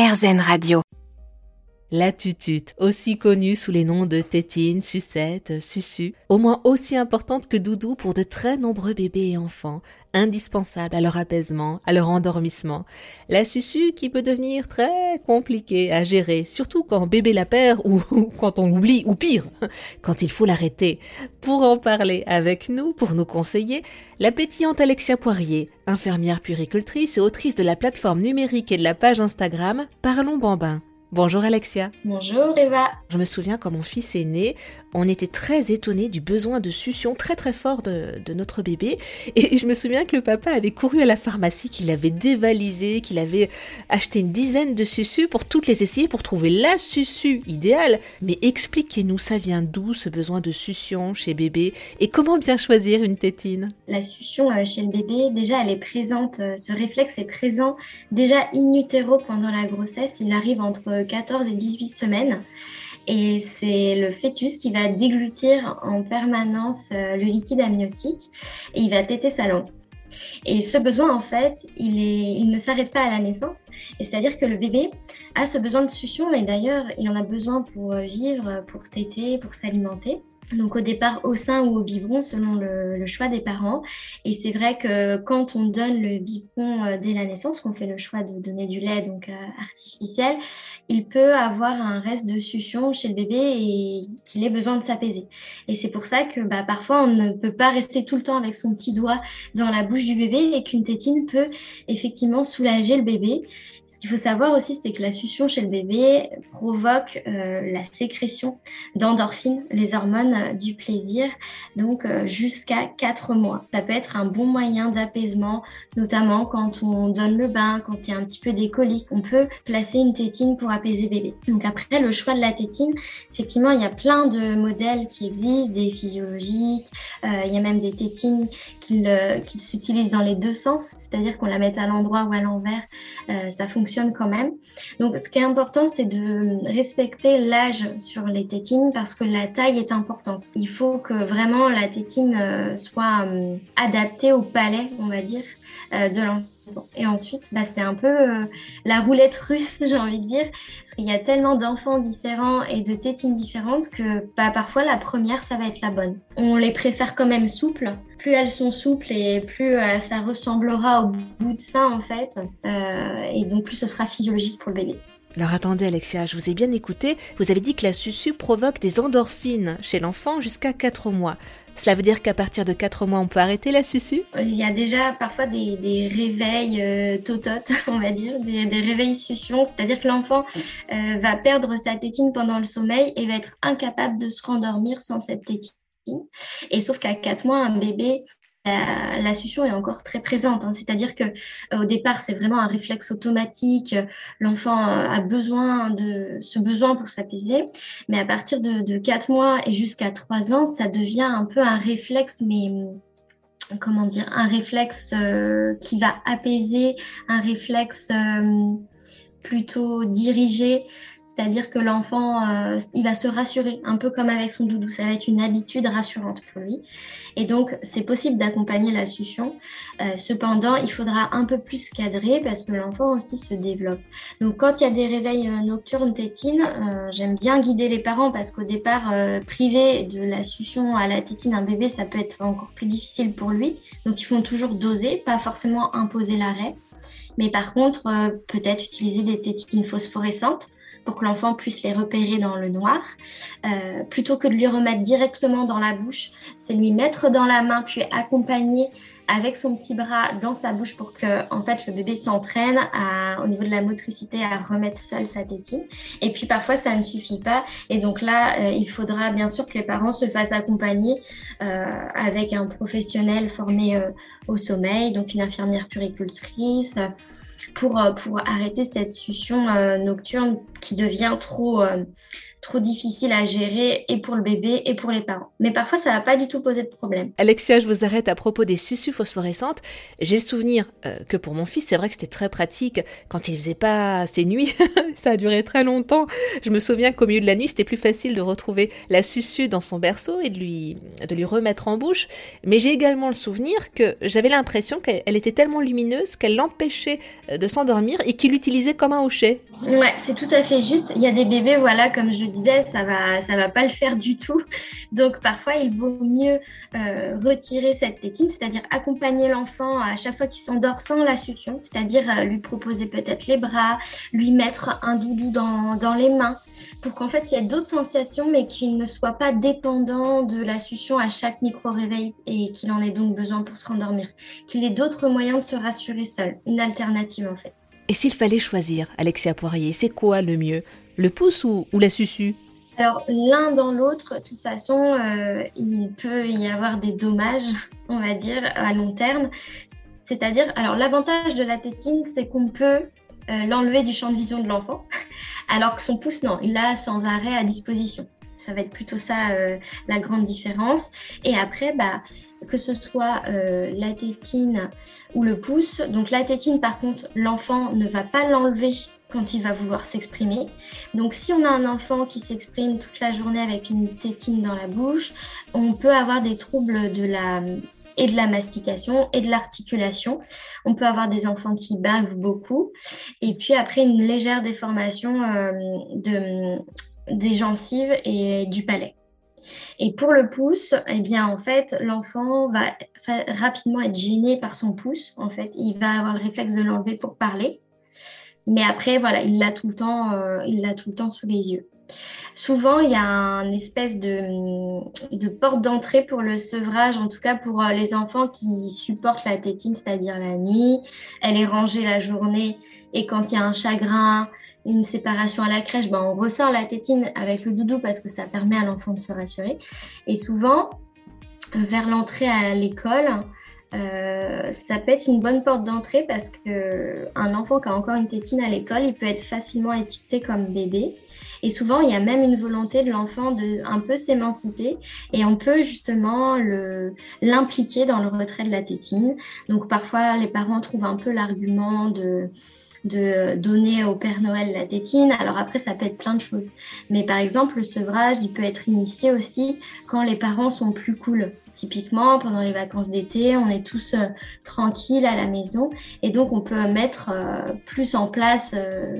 RZN Radio. La tutute, aussi connue sous les noms de tétine, sucette, susu, au moins aussi importante que doudou pour de très nombreux bébés et enfants, indispensable à leur apaisement, à leur endormissement. La susu qui peut devenir très compliquée à gérer, surtout quand bébé la perd ou, quand on l'oublie, ou pire, quand il faut l'arrêter. Pour en parler avec nous, pour nous conseiller, la Alexia Poirier, infirmière puricultrice et autrice de la plateforme numérique et de la page Instagram Parlons Bambin. Bonjour Alexia. Bonjour Eva. Je me souviens quand mon fils est né, on était très étonnés du besoin de succion très très fort de, notre bébé. Et je me souviens que le papa avait couru à la pharmacie, qu'il avait dévalisé, qu'il avait acheté une dizaine de sucus pour toutes les essayer, pour trouver la susu idéale. Mais expliquez-nous, ça vient d'où ce besoin de succion chez bébé? Et comment bien choisir une tétine? La succion euh, chez le bébé, déjà elle est présente, euh, ce réflexe est présent déjà in utero pendant la grossesse. Il arrive entre 14 et 18 semaines. Et c'est le fœtus qui va déglutir en permanence euh, le liquide amniotique et il va téter sa langue. Et ce besoin, en fait, il, est, il ne s'arrête pas à la naissance. Et c'est-à-dire que le bébé a ce besoin de succion, mais d'ailleurs, il en a besoin pour vivre, pour téter, pour s'alimenter donc au départ au sein ou au biberon selon le, choix des parents. Et c'est vrai que quand on donne le biberon euh, dès la naissance, qu'on fait le choix de donner du lait donc euh, artificiel, il peut avoir un reste de succion chez le bébé et qu'il ait besoin de s'apaiser. Et c'est pour ça que bah, parfois on ne peut pas rester tout le temps avec son petit doigt dans la bouche du bébé et qu'une tétine peut effectivement soulager le bébé. Ce qu'il faut savoir aussi, c'est que la succion chez le bébé provoque euh, la sécrétion d'endorphines, les hormones du plaisir, donc euh, jusqu'à 4 mois. Ça peut être un bon moyen d'apaisement, notamment quand on donne le bain, quand il y a un petit peu des coliques. On peut placer une tétine pour apaiser bébé. Donc après, le choix de la tétine, effectivement, il y a plein de modèles qui existent, des physiologiques, euh, il y a même des tétines qui, s'utilisent dans les deux sens, c'est-à-dire qu'on la met à l'endroit ou à l'envers. ça fonctionne fonctionne quand même. Donc, ce qui est important, c'est de respecter l'âge sur les tétines parce que la taille est importante. Il faut que vraiment la tétine euh, soit euh, adaptée au palais, on va dire, euh, de l'enfant. Et ensuite, bah, c'est un peu la roulette russe, j'ai envie de dire, parce qu'il y a tellement d'enfants différents et de tétines différentes que bah, parfois la première, ça va être la bonne. On les préfère quand même souples, plus elles sont souples et plus euh, ça ressemblera au bout de ça en fait. Euh, et donc plus ce sera physiologique pour le bébé. Alors attendez Alexia, je vous ai bien écouté, vous avez dit que la susu provoque des endorphines chez l'enfant jusqu'à 4 mois. Cela veut dire qu'à partir de 4 mois, on peut arrêter la susu? Il y a déjà parfois des, réveils euh, tototes, on va dire, des, réveils succions, c'est-à-dire que l'enfant va perdre sa tétine pendant le sommeil et va être incapable de se rendormir sans cette tétine. Et sauf qu'à 4 mois, un bébé, la, succion est encore très présente. Hein. C'est-à-dire que euh, au départ, c'est vraiment un réflexe automatique. L'enfant euh, a besoin de ce besoin pour s'apaiser. Mais à partir de, de 4 mois et jusqu'à 3 ans, ça devient un peu un réflexe, mais comment dire, un réflexe euh, qui va apaiser, un réflexe plutôt dirigé c'est-à-dire que l'enfant, euh, il va se rassurer, un peu comme avec son doudou. Ça va être une habitude rassurante pour lui. Et donc, c'est possible d'accompagner la succion. Euh, cependant, il faudra un peu plus cadrer parce que l'enfant aussi se développe. Donc, quand il y a des réveils euh, nocturnes tétines, j'aime bien guider les parents parce qu'au départ, priver de la succion à la tétine un bébé, ça peut être encore plus difficile pour lui. Donc, ils font toujours doser, pas forcément imposer l'arrêt. Mais par contre, peut-être utiliser des tétines phosphorescentes pour que l'enfant puisse les repérer dans le noir. Euh, plutôt que de lui remettre directement dans la bouche, c'est lui mettre dans la main puis accompagner avec son petit bras dans sa bouche pour que en fait le bébé s'entraîne au niveau de la motricité à remettre seul sa tétine. Et puis parfois ça ne suffit pas et donc là euh, il faudra bien sûr que les parents se fassent accompagner euh, avec un professionnel formé au sommeil, donc une infirmière puricultrice pour, euh, pour arrêter cette succion euh, nocturne qui devient trop, euh, trop difficile à gérer et pour le bébé et pour les parents. Mais parfois, ça va pas du tout poser de problème. Alexia, je vous arrête à propos des sucus phosphorescentes. J'ai le souvenir que pour mon fils, c'est vrai que c'était très pratique quand il faisait pas ses nuits. ça a duré très longtemps. Je me souviens qu'au milieu de la nuit, c'était plus facile de retrouver la susu dans son berceau et de lui, de lui remettre en bouche. Mais j'ai également le souvenir que j'avais l'impression qu'elle était tellement lumineuse qu'elle l'empêchait de s'endormir et qu'il l'utilisait comme un hochet. Ouais, c'est tout à fait juste. Il y a des bébés, voilà, comme je le disais, ça va, ça va pas le faire du tout. Donc parfois, il vaut mieux euh, retirer cette tétine, c'est-à-dire accompagner l'enfant à chaque fois qu'il s'endort sans la succion, c'est-à-dire euh, lui proposer peut-être les bras, lui mettre un doudou dans, dans les mains, pour qu'en fait il y ait d'autres sensations, mais qu'il ne soit pas dépendant de la succion à chaque micro-réveil et qu'il en ait donc besoin pour se rendormir. Qu'il ait d'autres moyens de se rassurer seul, une alternative en fait. Et s'il fallait choisir, Alexia Poirier, c'est quoi le mieux? Le pouce ou, la susu? Alors, l'un dans l'autre, de toute façon, euh, il peut y avoir des dommages, on va dire, à long terme. C'est-à-dire, alors l'avantage de la tétine, c'est qu'on peut euh, l'enlever du champ de vision de l'enfant, alors que son pouce, non, il l'a sans arrêt à disposition. Ça va être plutôt ça euh, la grande différence. Et après, bah, que ce soit euh, la tétine ou le pouce. Donc la tétine, par contre, l'enfant ne va pas l'enlever quand il va vouloir s'exprimer. Donc si on a un enfant qui s'exprime toute la journée avec une tétine dans la bouche, on peut avoir des troubles de la et de la mastication et de l'articulation. On peut avoir des enfants qui bavent beaucoup et puis après une légère déformation euh, de, des gencives et du palais. Et pour le pouce, eh bien, en fait, l'enfant va rapidement être gêné par son pouce. En fait, il va avoir le réflexe de l'enlever pour parler. Mais après, voilà, il l'a tout euh, il l'a tout le temps sous les yeux. Souvent, il y a une espèce de, porte d'entrée pour le sevrage, en tout cas pour euh, les enfants qui supportent la tétine, c'est-à-dire la nuit. Elle est rangée la journée et quand il y a un chagrin, une séparation à la crèche, ben on ressort la tétine avec le doudou parce que ça permet à l'enfant de se rassurer. Et souvent, vers l'entrée à l'école, euh, ça peut être une bonne porte d'entrée parce que un enfant qui a encore une tétine à l'école, il peut être facilement étiqueté comme bébé. Et souvent, il y a même une volonté de l'enfant de un peu s'émanciper et on peut justement l'impliquer dans le retrait de la tétine. Donc parfois, les parents trouvent un peu l'argument de de donner au Père Noël la tétine. Alors après, ça peut être plein de choses. Mais par exemple, le sevrage, il peut être initié aussi quand les parents sont plus cool. Typiquement, pendant les vacances d'été, on est tous euh, tranquilles à la maison et donc on peut mettre euh, plus en place euh,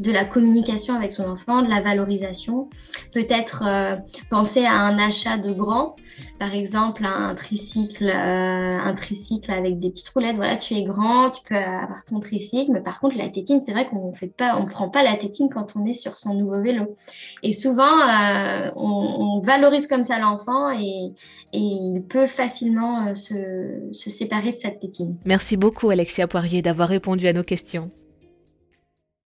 de la communication avec son enfant, de la valorisation. Peut-être penser à un achat de grand, par exemple un tricycle, un tricycle avec des petites roulettes. Voilà, tu es grand, tu peux avoir ton tricycle, mais par contre la tétine, c'est vrai qu'on fait pas, on prend pas la tétine quand on est sur son nouveau vélo. Et souvent, on, valorise comme ça l'enfant et, et il peut facilement euh, se, se séparer de cette tétine. Merci beaucoup Alexia Poirier d'avoir répondu à nos questions.